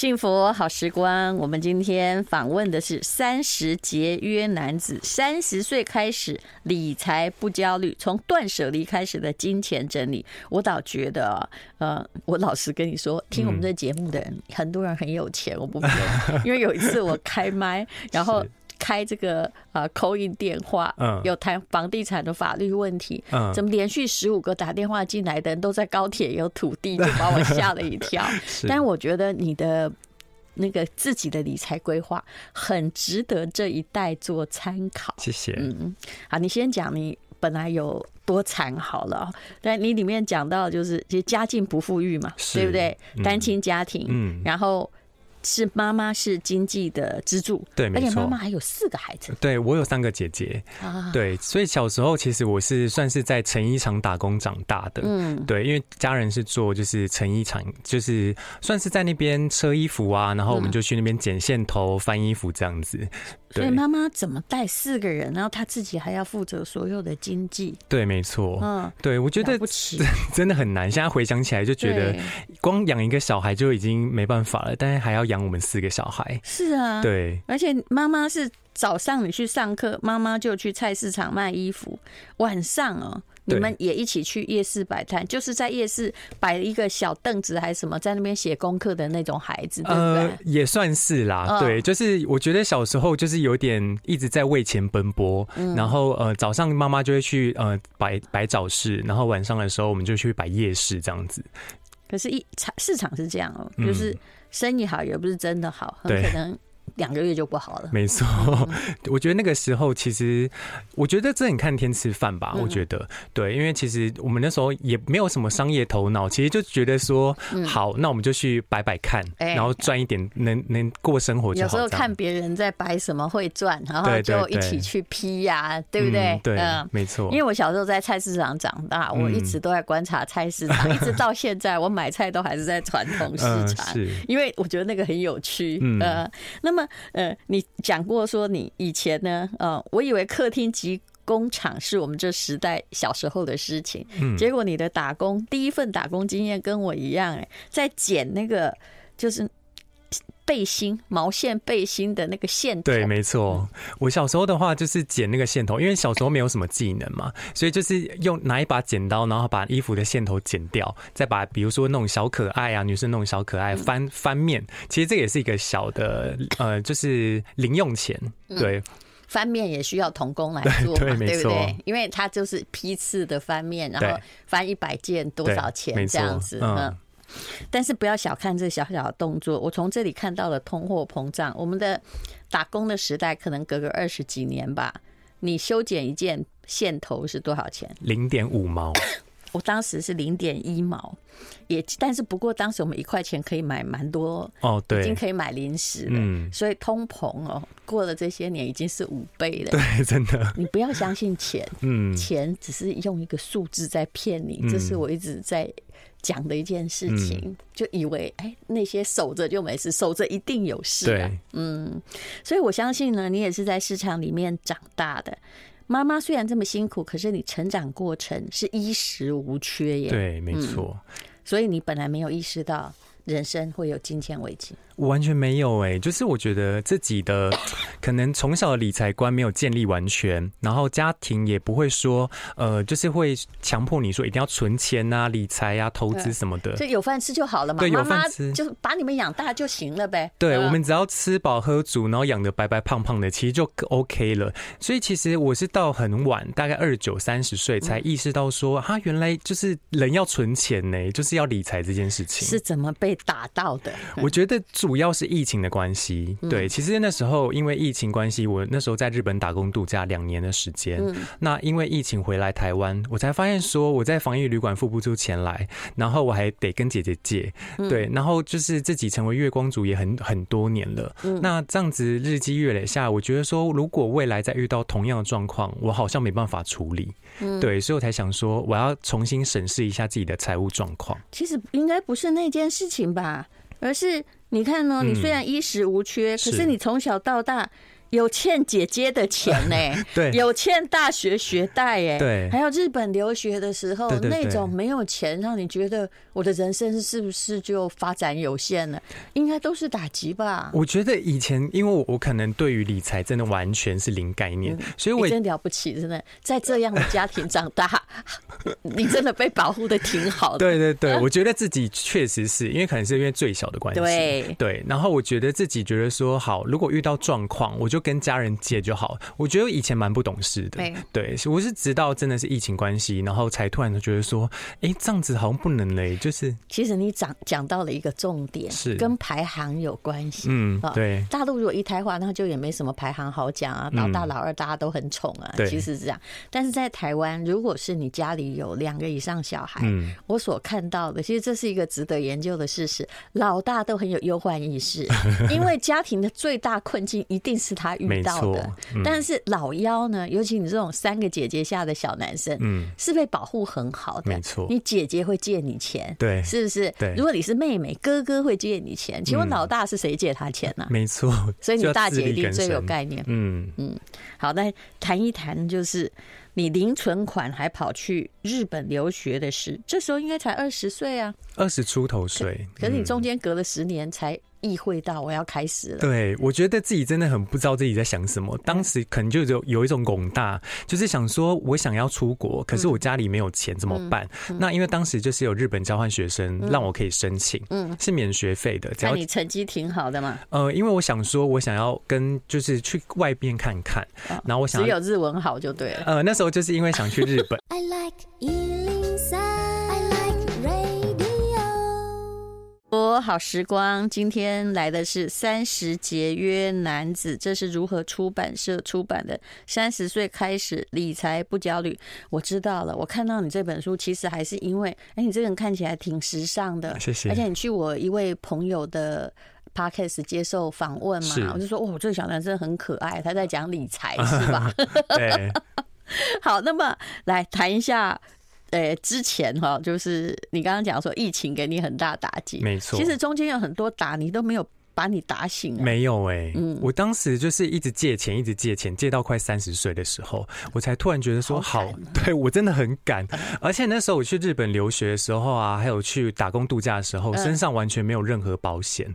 幸福好时光，我们今天访问的是三十节约男子，三十岁开始理财不焦虑，从断舍离开始的金钱整理。我倒觉得，呃，我老实跟你说，听我们这节目的人，很多人很有钱，我不骗，因为有一次我开麦，然后。开这个呃 call in 电话，嗯，有谈房地产的法律问题，嗯，怎么连续十五个打电话进来的人都在高铁有土地，就把我吓了一跳。但我觉得你的那个自己的理财规划很值得这一代做参考。谢谢。嗯，好，你先讲你本来有多惨好了，但你里面讲到就是其实家境不富裕嘛，对不对？单亲家庭，嗯，然后。是妈妈是经济的支柱，对，没错。而且妈妈还有四个孩子，对，我有三个姐姐，啊，对，所以小时候其实我是算是在成衣厂打工长大的，嗯，对，因为家人是做就是成衣厂，就是算是在那边车衣服啊，然后我们就去那边剪线头、翻衣服这样子。所以妈妈怎么带四个人，然后她自己还要负责所有的经济？对，没错，嗯，对，我觉得 真的很难。现在回想起来就觉得，光养一个小孩就已经没办法了，但是还要养我们四个小孩。是啊，对，而且妈妈是早上你去上课，妈妈就去菜市场卖衣服，晚上哦。你们也一起去夜市摆摊，就是在夜市摆一个小凳子还是什么，在那边写功课的那种孩子，对不对？呃，也算是啦，对，就是我觉得小时候就是有点一直在为钱奔波，然后呃早上妈妈就会去呃摆摆早市，然后晚上的时候我们就去摆夜市这样子。可是，一场市场是这样哦，就是生意好也不是真的好，很可能。两个月就不好了。没错，我觉得那个时候其实，我觉得这很看天吃饭吧。我觉得对，因为其实我们那时候也没有什么商业头脑，其实就觉得说，好，那我们就去摆摆看，然后赚一点，能能过生活就好。有时候看别人在摆什么会赚，然后就一起去批呀，对不对？对，没错。因为我小时候在菜市场长大，我一直都在观察菜市场，一直到现在，我买菜都还是在传统市场，因为我觉得那个很有趣。呃，那么。呃，你讲过说你以前呢，呃，我以为客厅及工厂是我们这时代小时候的事情，嗯，结果你的打工第一份打工经验跟我一样，哎，在捡那个就是。背心毛线背心的那个线头，对，没错。我小时候的话就是剪那个线头，因为小时候没有什么技能嘛，所以就是用拿一把剪刀，然后把衣服的线头剪掉，再把比如说那种小可爱啊，女生那种小可爱翻翻面，其实这也是一个小的呃，就是零用钱。对，翻面也需要童工来做嘛，对，对不对？因为它就是批次的翻面，然后翻一百件多少钱这样子，嗯。但是不要小看这小小的动作，我从这里看到了通货膨胀。我们的打工的时代可能隔个二十几年吧，你修剪一件线头是多少钱？零点五毛。我当时是零点一毛，也但是不过当时我们一块钱可以买蛮多哦，对，已经可以买零食了。嗯，所以通膨哦，过了这些年已经是五倍了。对，真的。你不要相信钱，嗯，钱只是用一个数字在骗你，这是我一直在。讲的一件事情，嗯、就以为哎、欸，那些守着就没事，守着一定有事。对，嗯，所以我相信呢，你也是在市场里面长大的。妈妈虽然这么辛苦，可是你成长过程是衣食无缺耶。对，没错、嗯。所以你本来没有意识到人生会有金钱危机。我完全没有哎、欸，就是我觉得自己的 可能从小的理财观没有建立完全，然后家庭也不会说呃，就是会强迫你说一定要存钱啊、理财啊、投资什么的，就有饭吃就好了嘛。对，有饭吃就把你们养大就行了呗。对，我们只要吃饱喝足，然后养得白白胖胖的，其实就 OK 了。所以其实我是到很晚，大概二九三十岁才意识到说，哈，原来就是人要存钱呢，就是要理财这件事情是怎么被打到的。我觉得主。主要是疫情的关系，对，其实那时候因为疫情关系，我那时候在日本打工度假两年的时间。那因为疫情回来台湾，我才发现说我在防疫旅馆付不出钱来，然后我还得跟姐姐借，对，然后就是自己成为月光族也很很多年了。那这样子日积月累下，我觉得说如果未来再遇到同样的状况，我好像没办法处理，对，所以我才想说我要重新审视一下自己的财务状况。其实应该不是那件事情吧，而是。你看呢？你虽然衣食无缺，可是你从小到大有欠姐姐的钱呢，对，有欠大学学贷哎，对，还有日本留学的时候那种没有钱，让你觉得我的人生是不是就发展有限了？应该都是打击吧？我觉得以前因为我我可能对于理财真的完全是零概念，嗯、所以我真了不起，真的在这样的家庭长大，你真的被保护的挺好的。对对对，我觉得自己确实是因为可能是因为最小的关系，对对，然后我觉得自己觉得说好，如果遇到状况，我就。跟家人借就好。我觉得我以前蛮不懂事的，对，我是直到真的是疫情关系，然后才突然就觉得说，哎、欸，这样子好像不能嘞。就是，其实你讲讲到了一个重点，是跟排行有关系。嗯，对。大陆如果一胎化，那就也没什么排行好讲啊，老大老二大家都很宠啊。对，其实是这样。但是在台湾，如果是你家里有两个以上小孩，嗯，我所看到的，其实这是一个值得研究的事实。老大都很有忧患意识，因为家庭的最大困境一定是他。遇到的，嗯、但是老幺呢？尤其你这种三个姐姐下的小男生，嗯，是被保护很好的。没错，你姐姐会借你钱，对，是不是？对。如果你是妹妹，哥哥会借你钱。请问老大是谁借他钱呢、啊嗯？没错，所以你大姐一定最有概念。嗯嗯，好，那谈一谈就是你零存款还跑去日本留学的事，这时候应该才二十岁啊，二十出头岁。可是你中间隔了十年才。意会到我要开始了，对，我觉得自己真的很不知道自己在想什么。当时可能就有有一种拱大，就是想说我想要出国，可是我家里没有钱怎么办？那因为当时就是有日本交换学生让我可以申请，嗯，是免学费的。只要你成绩挺好的嘛。呃，因为我想说，我想要跟就是去外边看看，然后我想只有日文好就对了。呃，那时候就是因为想去日本。我好时光，今天来的是三十节约男子，这是如何出版社出版的？三十岁开始理财不焦虑。我知道了，我看到你这本书，其实还是因为，哎，你这个人看起来挺时尚的，谢谢。而且你去我一位朋友的 podcast 接受访问嘛，我就说，哦，这个小男生很可爱，他在讲理财是吧？对。好，那么来谈一下。呃，之前哈，就是你刚刚讲说疫情给你很大打击，没错。其实中间有很多打你都没有。把你打醒了？没有哎、欸，嗯，我当时就是一直借钱，一直借钱，借到快三十岁的时候，我才突然觉得说，好，好对我真的很赶。而且那时候我去日本留学的时候啊，还有去打工度假的时候，身上完全没有任何保险。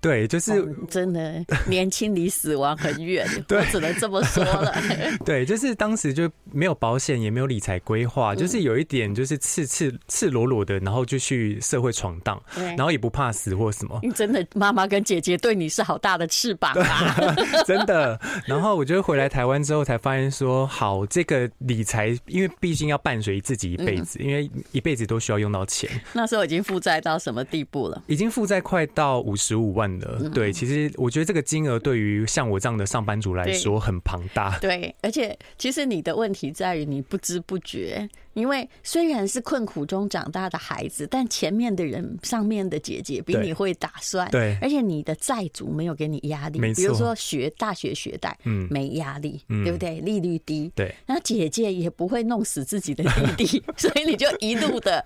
对，就是、哦、真的年轻离死亡很远，对，我只能这么说了。对，就是当时就没有保险，也没有理财规划，就是有一点就是赤赤赤裸裸的，然后就去社会闯荡，然后也不怕死或什么。你真的妈妈跟姐姐。也对你是好大的翅膀啊！真的。然后我觉得回来台湾之后，才发现说，好，这个理财，因为毕竟要伴随自己一辈子，因为一辈子都需要用到钱。那时候已经负债到什么地步了？已经负债快到五十五万了。对，其实我觉得这个金额对于像我这样的上班族来说很庞大。对，而且其实你的问题在于你不知不觉。因为虽然是困苦中长大的孩子，但前面的人上面的姐姐比你会打算，对，而且你的债主没有给你压力，比如说学大学学贷，嗯，没压力，对不对？利率低，对，那姐姐也不会弄死自己的弟弟，所以你就一路的。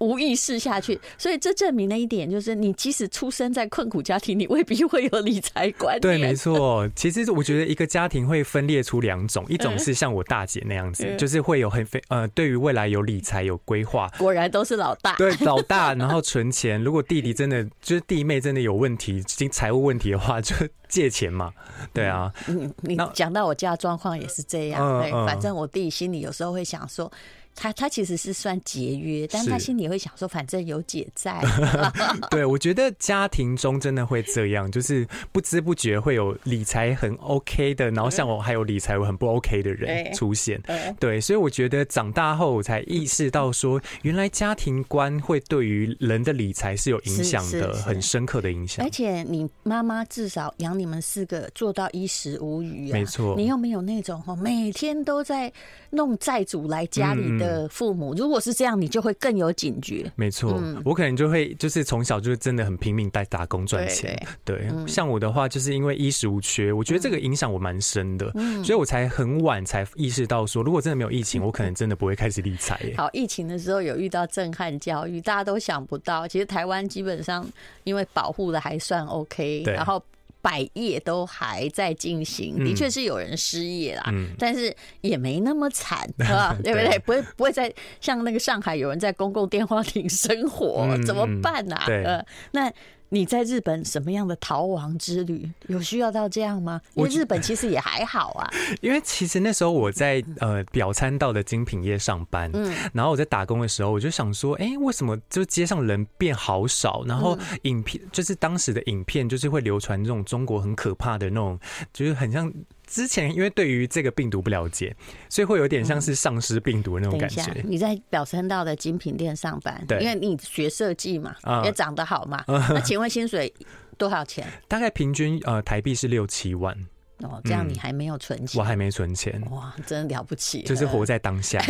无意识下去，所以这证明了一点，就是你即使出生在困苦家庭，你未必会有理财观念。对，没错。其实我觉得一个家庭会分裂出两种，一种是像我大姐那样子，就是会有很非呃，对于未来有理财有规划。果然都是老大。对，老大，然后存钱。如果弟弟真的就是弟妹真的有问题，经财务问题的话，就借钱嘛。对啊。嗯，你讲到我家状况也是这样。对，反正我弟心里有时候会想说。他他其实是算节约，但他心里会想说，反正有姐在。对，我觉得家庭中真的会这样，就是不知不觉会有理财很 OK 的，然后像我还有理财很不 OK 的人出现。对，所以我觉得长大后我才意识到说，原来家庭观会对于人的理财是有影响的，很深刻的影响。而且你妈妈至少养你们四个做到衣食无余啊，没错。你有没有那种每天都在弄债主来家里的？的父母，如果是这样，你就会更有警觉。没错，嗯、我可能就会就是从小就是真的很拼命在打工赚钱。对，对，对，嗯、像我的话，就是因为衣食无缺，我觉得这个影响我蛮深的，嗯、所以我才很晚才意识到说，如果真的没有疫情，我可能真的不会开始理财。好，疫情的时候有遇到震撼教育，大家都想不到，其实台湾基本上因为保护的还算 OK，然后。百业都还在进行，的确是有人失业啦，嗯、但是也没那么惨，嗯吧？对不对？不会不会在像那个上海有人在公共电话亭生活，嗯、怎么办呢、啊？对呃，那。你在日本什么样的逃亡之旅？有需要到这样吗？因为日本其实也还好啊。因为其实那时候我在呃表参道的精品业上班，嗯，然后我在打工的时候，我就想说，哎，为什么就街上人变好少？然后影片就是当时的影片，就是会流传这种中国很可怕的那种，就是很像。之前因为对于这个病毒不了解，所以会有点像是丧尸病毒的那种感觉。嗯、你在表参道的精品店上班，对，因为你学设计嘛，嗯、也长得好嘛。嗯、那请问薪水多少钱？大概平均呃台币是六七万。哦，这样你还没有存钱？我还没存钱。哇，真的了不起！就是活在当下。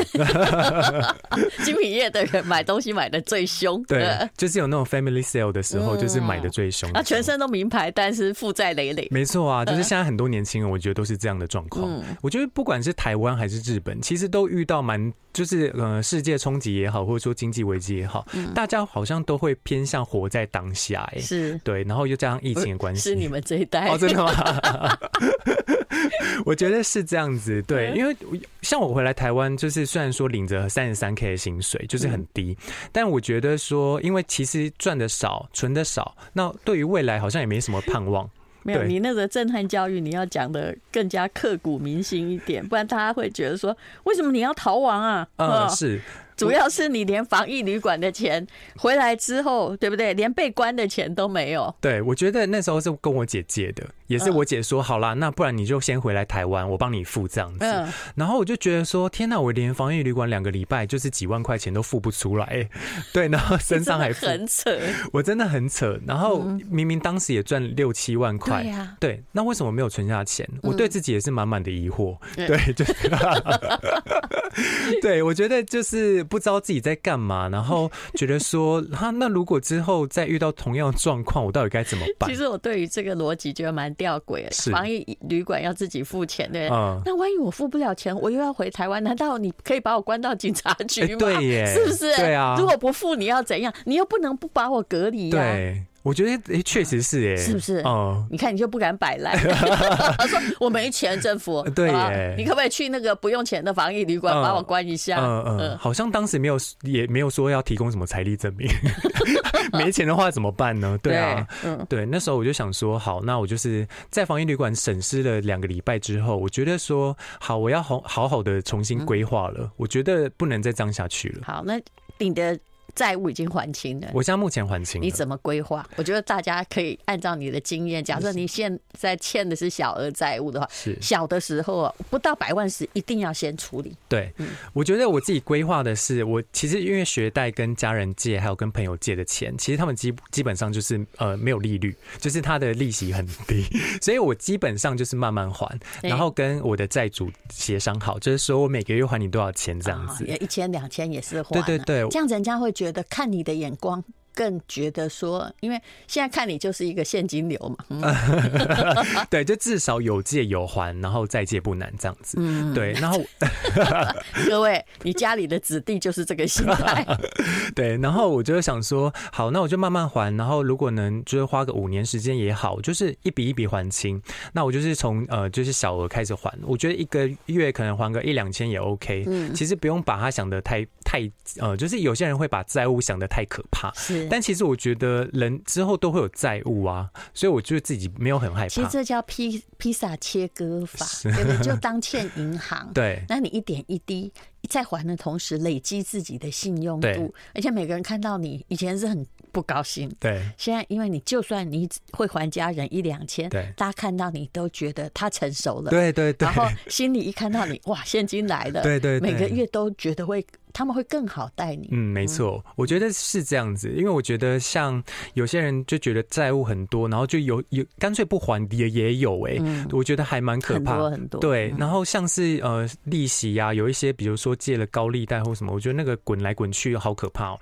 精品业的人买东西买的最凶。对，就是有那种 family sale 的时候，就是买的最凶。啊全身都名牌，但是负债累累。没错啊，就是现在很多年轻人，我觉得都是这样的状况。我觉得不管是台湾还是日本，其实都遇到蛮，就是呃，世界冲击也好，或者说经济危机也好，大家好像都会偏向活在当下。哎，是对，然后又加上疫情的关系，是你们这一代哦，真的吗？我觉得是这样子，对，因为像我回来台湾，就是虽然说领着三十三 K 的薪水，就是很低，但我觉得说，因为其实赚的少，存的少，那对于未来好像也没什么盼望。没有，你那个震撼教育，你要讲的更加刻骨铭心一点，不然大家会觉得说，为什么你要逃亡啊？嗯，是。主要是你连防疫旅馆的钱回来之后，对不对？连被关的钱都没有。对，我觉得那时候是跟我姐借的，也是我姐说好啦，那不然你就先回来台湾，我帮你付这样子。然后我就觉得说，天哪，我连防疫旅馆两个礼拜就是几万块钱都付不出来。对，然后身上还很扯，我真的很扯。然后明明当时也赚六七万块，对那为什么没有存下钱？我对自己也是满满的疑惑。对，就，对我觉得就是。不知道自己在干嘛，然后 觉得说，哈，那如果之后再遇到同样的状况，我到底该怎么办？其实我对于这个逻辑觉得蛮吊诡的。是防疫旅馆要自己付钱，对？嗯。那万一我付不了钱，我又要回台湾，难道你可以把我关到警察局吗？对耶，是不是？对啊。如果不付，你要怎样？你又不能不把我隔离呀。对。我觉得诶，确实是诶，是不是？哦，你看你就不敢摆烂。他说我没钱，政府对耶，你可不可以去那个不用钱的防疫旅馆把我关一下？嗯嗯，好像当时没有，也没有说要提供什么财力证明。没钱的话怎么办呢？对啊，嗯，对，那时候我就想说，好，那我就是在防疫旅馆审视了两个礼拜之后，我觉得说，好，我要好好好的重新规划了。我觉得不能再这样下去了。好，那你的。债务已经还清了，我现在目前还清。你怎么规划？我觉得大家可以按照你的经验，假设你现在欠的是小额债务的话，是。小的时候啊，不到百万时一定要先处理。对，嗯，我觉得我自己规划的是，我其实因为学贷跟家人借，还有跟朋友借的钱，其实他们基基本上就是呃没有利率，就是他的利息很低，所以我基本上就是慢慢还，然后跟我的债主协商好，就是说我每个月还你多少钱这样子，一千两千也是还，对对对，这样人家会。觉得看你的眼光。更觉得说，因为现在看你就是一个现金流嘛，嗯、对，就至少有借有还，然后再借不难这样子，嗯，对，然后 各位，你家里的子弟就是这个心态，对，然后我就想说，好，那我就慢慢还，然后如果能就是花个五年时间也好，就是一笔一笔还清，那我就是从呃就是小额开始还，我觉得一个月可能还个一两千也 OK，嗯，其实不用把它想的太太呃，就是有些人会把债务想的太可怕，是。但其实我觉得人之后都会有债务啊，所以我觉得自己没有很害怕。其实这叫披披萨切割法，对不对？就当欠银行，对，那你一点一滴在还的同时累积自己的信用度，而且每个人看到你以前是很不高兴，对，现在因为你就算你会还家人一两千，对，大家看到你都觉得他成熟了，对对对，然后心里一看到你，哇，现金来了，对，对对，每个月都觉得会。他们会更好带你。嗯，没错，我觉得是这样子，因为我觉得像有些人就觉得债务很多，然后就有有干脆不还也也有哎、欸，嗯、我觉得还蛮可怕。很多很多。对，然后像是呃利息呀、啊，有一些比如说借了高利贷或什么，我觉得那个滚来滚去好可怕哦。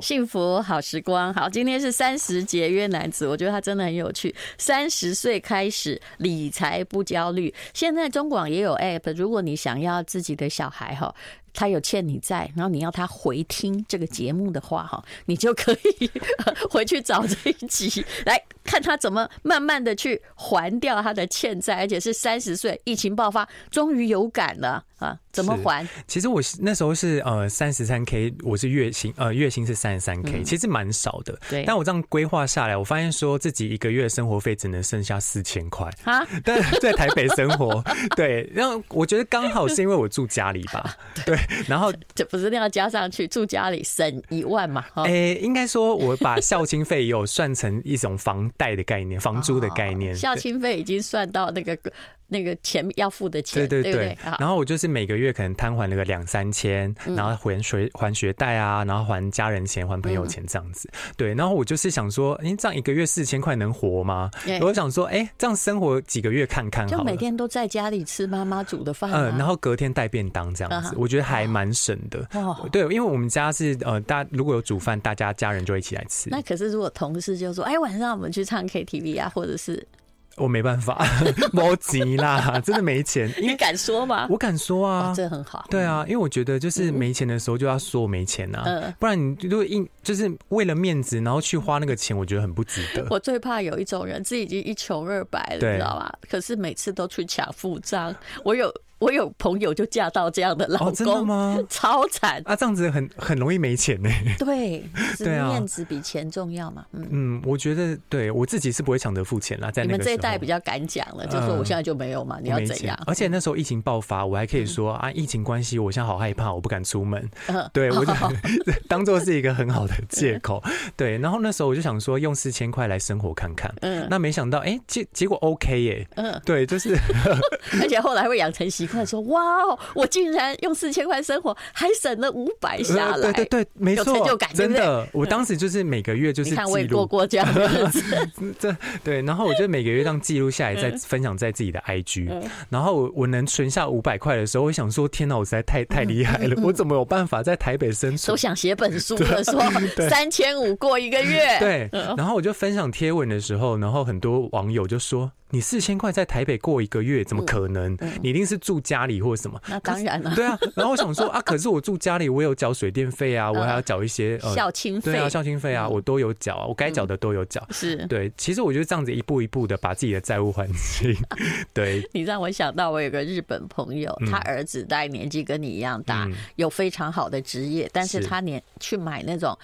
幸福好时光，好，今天是三十节约男子，我觉得他真的很有趣。三十岁开始理财不焦虑，现在中广也有 app，如果你想要自己的小孩哈。他有欠你债，然后你要他回听这个节目的话，哈，你就可以回去找这一集来看他怎么慢慢的去还掉他的欠债，而且是三十岁疫情爆发，终于有感了啊！怎么还？其实我那时候是呃三十三 K，我是月薪呃月薪是三十三 K，其实蛮少的。对，但我这样规划下来，我发现说自己一个月生活费只能剩下四千块啊！但在台北生活，对，然后我觉得刚好是因为我住家里吧，对，然后这不是那样加上去住家里省一万嘛？哎、欸，应该说我把校庆费也有算成一种房贷的概念，房租的概念，校庆费已经算到那个。那个钱要付的钱，对对对，对对，然后我就是每个月可能摊还那个两三千，然后还学还学贷啊，然后还家人钱，还朋友钱这样子。对，然后我就是想说，哎，这样一个月四千块能活吗？我想说，哎，这样生活几个月看看好了，就每天都在家里吃妈妈煮的饭，嗯，然后隔天带便当这样子，我觉得还蛮省的。对，因为我们家是呃，大如果有煮饭，大家家人就一起来吃。那可是如果同事就说，哎，晚上我们去唱 KTV 啊，或者是。我没办法，没钱啦，真的没钱。你敢说吗？我敢说啊，这很好。对啊，因为我觉得就是没钱的时候就要说我没钱啊，不然你如果硬就是为了面子，然后去花那个钱，我觉得很不值得。我最怕有一种人，自己已经一穷二白了，你知道吧？可是每次都去抢付账。我有。我有朋友就嫁到这样的老公，真的吗？超惨啊！这样子很很容易没钱呢。对，对啊，面子比钱重要嘛。嗯嗯，我觉得对我自己是不会抢着付钱啦。在你们这一代比较敢讲了，就说我现在就没有嘛，你要怎样？而且那时候疫情爆发，我还可以说啊，疫情关系，我现在好害怕，我不敢出门。嗯对，我就当做是一个很好的借口。对，然后那时候我就想说，用四千块来生活看看。嗯，那没想到，哎，结结果 OK 耶。嗯，对，就是，而且后来会养成习。快说哇哦！我竟然用四千块生活，还省了五百下来。对对对，没错，有成就感，真的。我当时就是每个月就是记录过过这样的日子，这对。然后我就每个月这样记录下来，再分享在自己的 IG。然后我我能存下五百块的时候，我想说天哪，我实在太太厉害了！我怎么有办法在台北生存？都想写本书了，说 三千五过一个月。对。然后我就分享贴文的时候，然后很多网友就说。你四千块在台北过一个月，怎么可能？嗯嗯、你一定是住家里或者什么？那当然了。对啊，然后我想说啊，可是我住家里，我有缴水电费啊，我还要缴一些呃孝亲费。对啊，校清费啊，我都有缴，我该缴的都有缴。是、嗯，对。其实我觉得这样子一步一步的把自己的债务还清。对。你让我想到，我有个日本朋友，他儿子大概年纪跟你一样大，嗯、有非常好的职业，但是他年去买那种。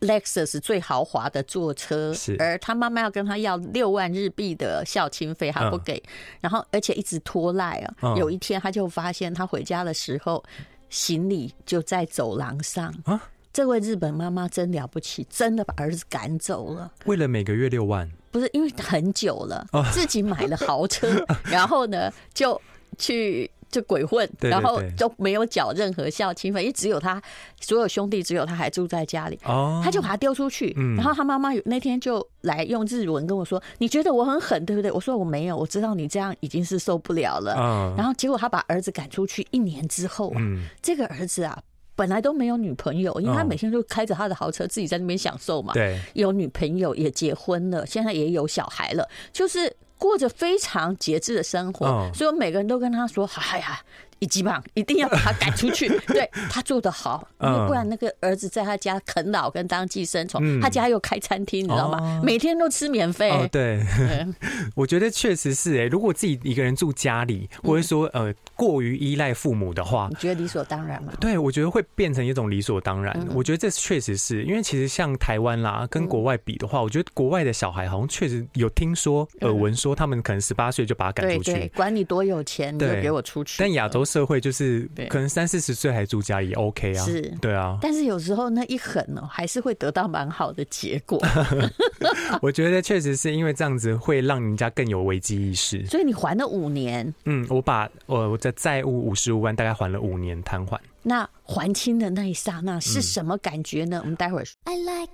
Lexus 最豪华的坐车，是而他妈妈要跟他要六万日币的孝亲费，他不给，嗯、然后而且一直拖赖啊。嗯、有一天他就发现，他回家的时候，行李就在走廊上。啊、这位日本妈妈真了不起，真的把儿子赶走了。为了每个月六万，不是因为很久了，哦、自己买了豪车，然后呢就去。就鬼混，然后都没有缴任何孝亲费，因为只有他所有兄弟，只有他还住在家里，他就把他丢出去。然后他妈妈那天就来用日文跟我说：“你觉得我很狠，对不对？”我说：“我没有，我知道你这样已经是受不了了。”然后结果他把儿子赶出去一年之后，这个儿子啊本来都没有女朋友，因为他每天就开着他的豪车自己在那边享受嘛。对，有女朋友也结婚了，现在也有小孩了，就是。过着非常节制的生活，哦、所以我每个人都跟他说：“哎呀。”一级棒，一定要把他赶出去。对，他做的好，因为不然那个儿子在他家啃老跟当寄生虫，他家又开餐厅，你知道吗？每天都吃免费。对，我觉得确实是哎。如果自己一个人住家里，或者说呃过于依赖父母的话，你觉得理所当然吗？对，我觉得会变成一种理所当然。我觉得这确实是因为其实像台湾啦，跟国外比的话，我觉得国外的小孩好像确实有听说耳闻说，他们可能十八岁就把他赶出去，管你多有钱，你就给我出去。但亚洲。社会就是可能三四十岁还住家也 OK 啊，是，对啊。但是有时候那一狠呢，还是会得到蛮好的结果。我觉得确实是因为这样子会让人家更有危机意识。所以你还了五年，嗯，我把我我的债务五十五万大概还了五年摊还。那还清的那一刹那是什么感觉呢？嗯、我们待会儿说。I like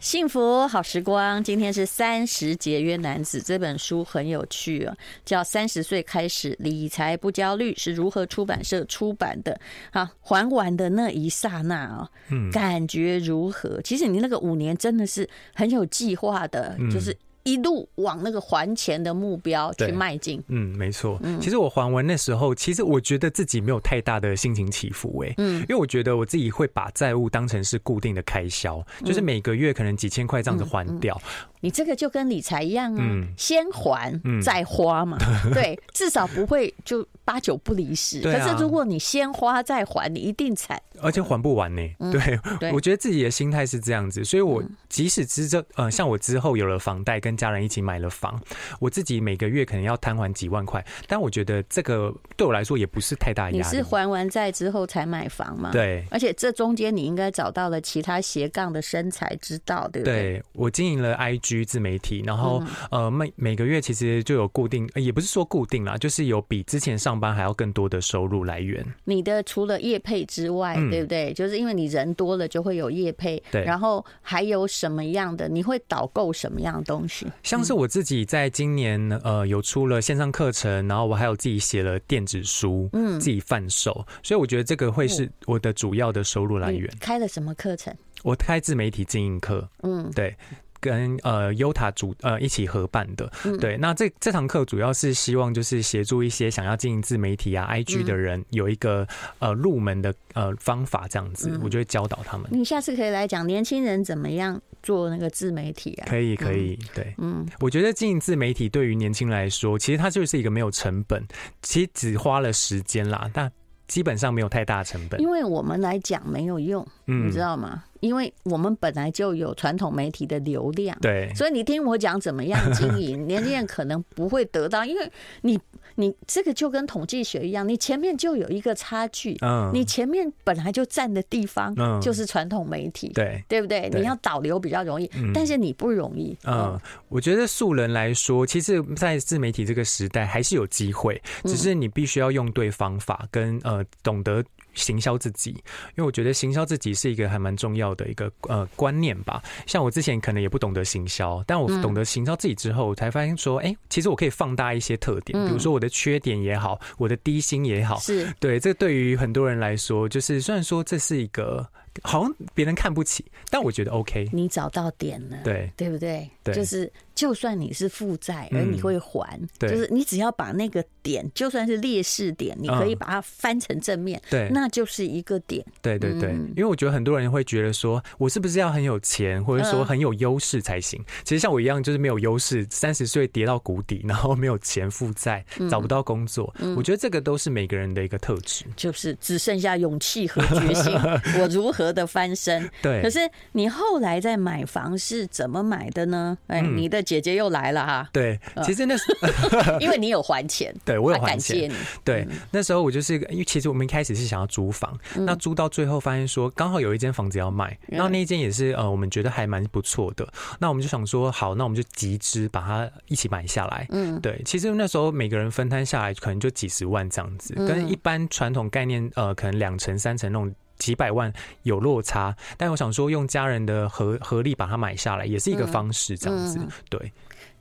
幸福好时光，今天是三十节约男子这本书很有趣啊，叫《三十岁开始理财不焦虑》，是如何出版社出版的？啊，还完的那一刹那啊，嗯，感觉如何？其实你那个五年真的是很有计划的，就是一路往那个还钱的目标去迈进。嗯，没错。其实我还完那时候，其实我觉得自己没有太大的心情起伏哎。嗯，因为我觉得我自己会把债务当成是固定的开销，就是每个月可能几千块这样子还掉。你这个就跟理财一样啊，先还再花嘛。对，至少不会就八九不离十。可是如果你先花再还，你一定惨，而且还不完呢。对，我觉得自己的心态是这样子，所以我即使之这呃，像我之后有了房贷，跟家人一起买了房，我自己每个月可能要摊还几万块，但我觉得这个对我来说也不是太大压力。你是还完债之后才买房吗？对，而且这中间你应该找到了其他斜杠的生财之道，对不对？对，我经营了 IG。居自媒体，然后呃每每个月其实就有固定，也不是说固定啦，就是有比之前上班还要更多的收入来源。你的除了业配之外，嗯、对不对？就是因为你人多了，就会有业配。对，然后还有什么样的？你会导购什么样的东西？像是我自己在今年呃有出了线上课程，然后我还有自己写了电子书，嗯，自己贩售，所以我觉得这个会是我的主要的收入来源。开了什么课程？我开自媒体经营课，嗯，对。跟呃优塔主呃一起合办的，对，那这这堂课主要是希望就是协助一些想要经营自媒体啊 IG 的人有一个呃入门的呃方法这样子，我就会教导他们。你下次可以来讲年轻人怎么样做那个自媒体啊？可以可以，对，嗯，我觉得经营自媒体对于年轻人来说，其实它就是一个没有成本，其实只花了时间啦，但基本上没有太大成本。因为我们来讲没有用，你知道吗？因为我们本来就有传统媒体的流量，对，所以你听我讲怎么样经营，年轻人可能不会得到，因为你你这个就跟统计学一样，你前面就有一个差距，嗯，你前面本来就占的地方就是传统媒体，对，对不对？你要导流比较容易，但是你不容易。嗯，我觉得素人来说，其实，在自媒体这个时代还是有机会，只是你必须要用对方法，跟呃懂得。行销自己，因为我觉得行销自己是一个还蛮重要的一个呃观念吧。像我之前可能也不懂得行销，但我懂得行销自己之后，我才发现说，哎，其实我可以放大一些特点，比如说我的缺点也好，我的低薪也好，是对。这对于很多人来说，就是虽然说这是一个。好像别人看不起，但我觉得 OK。你找到点了，对对不对？对，就是就算你是负债，而你会还，就是你只要把那个点，就算是劣势点，你可以把它翻成正面，对，那就是一个点。对对对，因为我觉得很多人会觉得说，我是不是要很有钱，或者说很有优势才行？其实像我一样，就是没有优势，三十岁跌到谷底，然后没有钱负债，找不到工作。我觉得这个都是每个人的一个特质，就是只剩下勇气和决心。我如何的翻身？对，可是你后来在买房是怎么买的呢？哎，你的姐姐又来了哈。对，其实那时 因为你有还钱，对我有还钱。对，那时候我就是因为其实我们一开始是想要租房，那租到最后发现说刚好有一间房子要卖，然后那一间也是呃我们觉得还蛮不错的，那我们就想说好，那我们就集资把它一起买下来。嗯，对，其实那时候每个人分摊下来可能就几十万这样子，跟一般传统概念呃可能两成三成那种。几百万有落差，但我想说，用家人的合合力把它买下来，也是一个方式，这样子。对，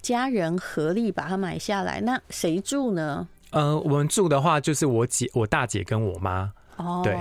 家人合力把它买下来，那谁住呢？呃，我们住的话，就是我姐、我大姐跟我妈。哦，对，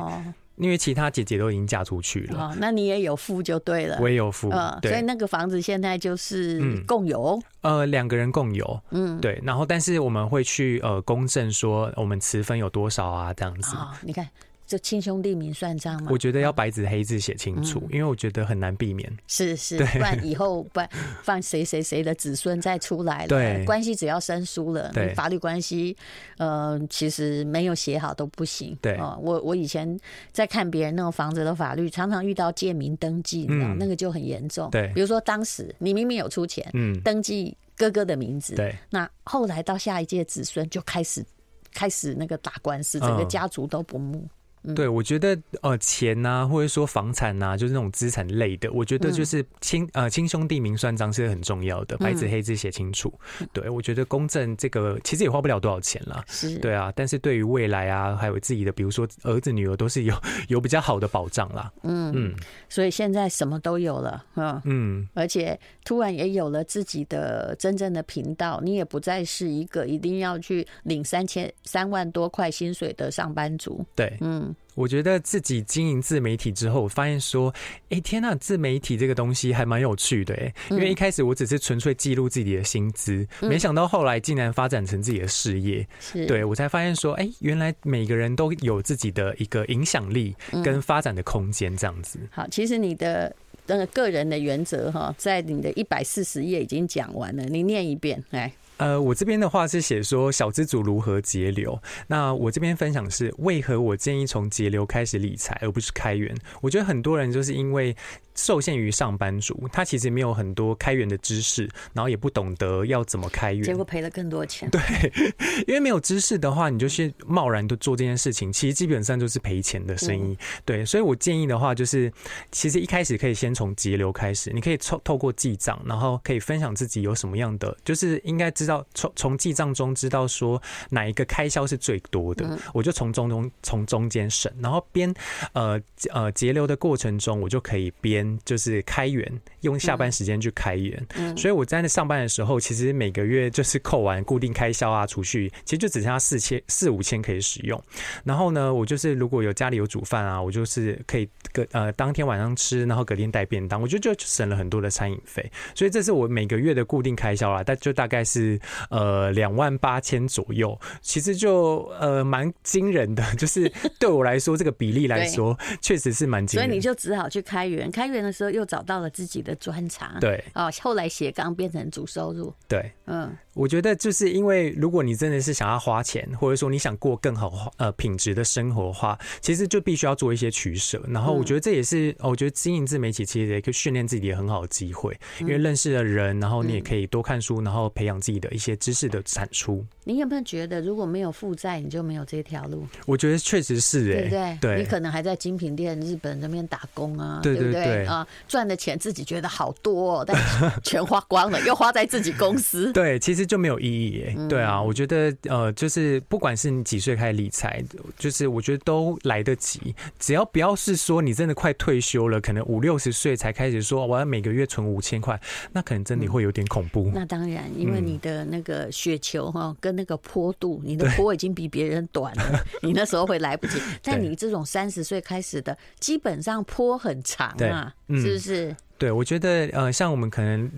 因为其他姐姐都已经嫁出去了。哦，那你也有付就对了。我也有付，呃，所以那个房子现在就是共有。呃，两个人共有。嗯，对。然后，但是我们会去呃公证说我们持分有多少啊，这样子。哦，你看。就亲兄弟明算账嘛？我觉得要白纸黑字写清楚，因为我觉得很难避免。是是，不然以后不然放谁谁谁的子孙再出来了，对，关系只要生疏了，对，法律关系呃其实没有写好都不行。对，我我以前在看别人那种房子的法律，常常遇到借名登记，你知道那个就很严重。对，比如说当时你明明有出钱，嗯，登记哥哥的名字，对，那后来到下一届子孙就开始开始那个打官司，整个家族都不睦。对，我觉得呃钱呐、啊，或者说房产呐、啊，就是那种资产类的，我觉得就是亲呃亲兄弟明算账是很重要的，白纸黑字写清楚。对，我觉得公证这个其实也花不了多少钱啦。是，对啊，但是对于未来啊，还有自己的，比如说儿子女儿，都是有有比较好的保障啦。嗯嗯，所以现在什么都有了，嗯嗯，而且突然也有了自己的真正的频道，你也不再是一个一定要去领三千三万多块薪水的上班族。对，嗯。我觉得自己经营自媒体之后，我发现说，哎、欸，天呐，自媒体这个东西还蛮有趣的，哎，因为一开始我只是纯粹记录自己的薪资，嗯、没想到后来竟然发展成自己的事业，是。对我才发现说，哎、欸，原来每个人都有自己的一个影响力跟发展的空间，这样子、嗯。好，其实你的那个个人的原则哈，在你的一百四十页已经讲完了，你念一遍，来。呃，我这边的话是写说小资族如何节流。那我这边分享是为何我建议从节流开始理财，而不是开源。我觉得很多人就是因为。受限于上班族，他其实没有很多开源的知识，然后也不懂得要怎么开源，结果赔了更多钱。对，因为没有知识的话，你就是贸然的做这件事情，其实基本上就是赔钱的生意。对，所以我建议的话，就是其实一开始可以先从节流开始，你可以透透过记账，然后可以分享自己有什么样的，就是应该知道从从记账中知道说哪一个开销是最多的，我就从中中从中间省，然后边呃呃节流的过程中，我就可以边。就是开源，用下班时间去开源，嗯，所以我在那上班的时候，其实每个月就是扣完固定开销啊、储蓄，其实就只剩下四千、四五千可以使用。然后呢，我就是如果有家里有煮饭啊，我就是可以隔呃当天晚上吃，然后隔天带便当，我觉得就省了很多的餐饮费。所以这是我每个月的固定开销啦，但就大概是呃两万八千左右，其实就呃蛮惊人的，就是对我来说这个比例来说，确实是蛮惊人的。所以你就只好去开源，开源。的时候又找到了自己的专长，对。哦，后来斜杠变成主收入，对，嗯，我觉得就是因为如果你真的是想要花钱，或者说你想过更好呃品质的生活的话，其实就必须要做一些取舍。然后我觉得这也是，我觉得经营自媒体其实也可以训练自己的很好的机会，因为认识了人，然后你也可以多看书，然后培养自己的一些知识的产出。你有没有觉得，如果没有负债，你就没有这条路？我觉得确实是，哎，对不对？对，你可能还在精品店、日本那边打工啊，对对对。啊，赚的钱自己觉得好多，但全花光了，又花在自己公司。对，其实就没有意义耶。对啊，我觉得呃，就是不管是你几岁开始理财，就是我觉得都来得及，只要不要是说你真的快退休了，可能五六十岁才开始说我要每个月存五千块，那可能真的会有点恐怖。那当然，因为你的那个雪球哈，跟那个坡度，你的坡已经比别人短了，你那时候会来不及。但你这种三十岁开始的，基本上坡很长啊。嗯、是不是？对，我觉得呃，像我们可能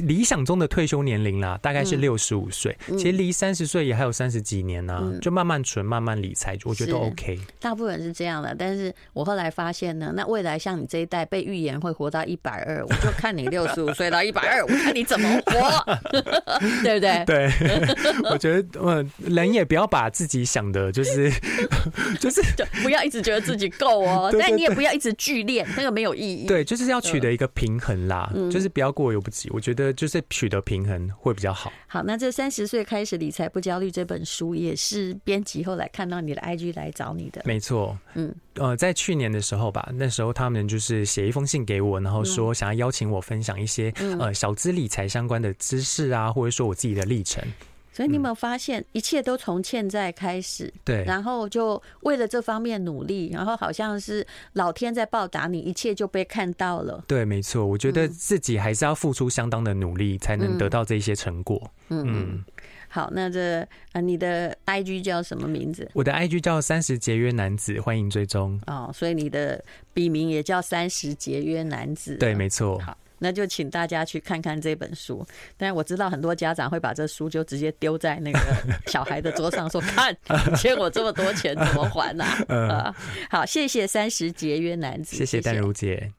理想中的退休年龄啦，大概是六十五岁。其实离三十岁也还有三十几年呢、啊嗯，就慢慢存，慢慢理财，我觉得都 OK。大部分是这样的，但是我后来发现呢，那未来像你这一代被预言会活到一百二，我就看你六十五岁到一百二，我看你怎么活，对不对？对，我觉得呃，人也不要把自己想的就是 就是就不要一直觉得自己够哦，但你也不要一直剧烈，那个没有意义。对，就是要取得一个。平衡啦，就是不要过犹不及。我觉得就是取得平衡会比较好。好，那这三十岁开始理财不焦虑这本书也是编辑后来看到你的 IG 来找你的。没错，嗯，呃，在去年的时候吧，那时候他们就是写一封信给我，然后说想要邀请我分享一些呃小资理财相关的知识啊，或者说我自己的历程。所以你有没有发现，一切都从欠债开始？对，然后就为了这方面努力，然后好像是老天在报答你，一切就被看到了。对，没错，我觉得自己还是要付出相当的努力，才能得到这些成果。嗯嗯。好，那这啊，你的 IG 叫什么名字？我的 IG 叫三十节约男子，欢迎追踪。哦，所以你的笔名也叫三十节约男子。对，没错。好。那就请大家去看看这本书，但我知道很多家长会把这书就直接丢在那个小孩的桌上，说：“ 看，欠我这么多钱怎么还呢？”啊，好，谢谢三十节约男子，谢谢淡如姐。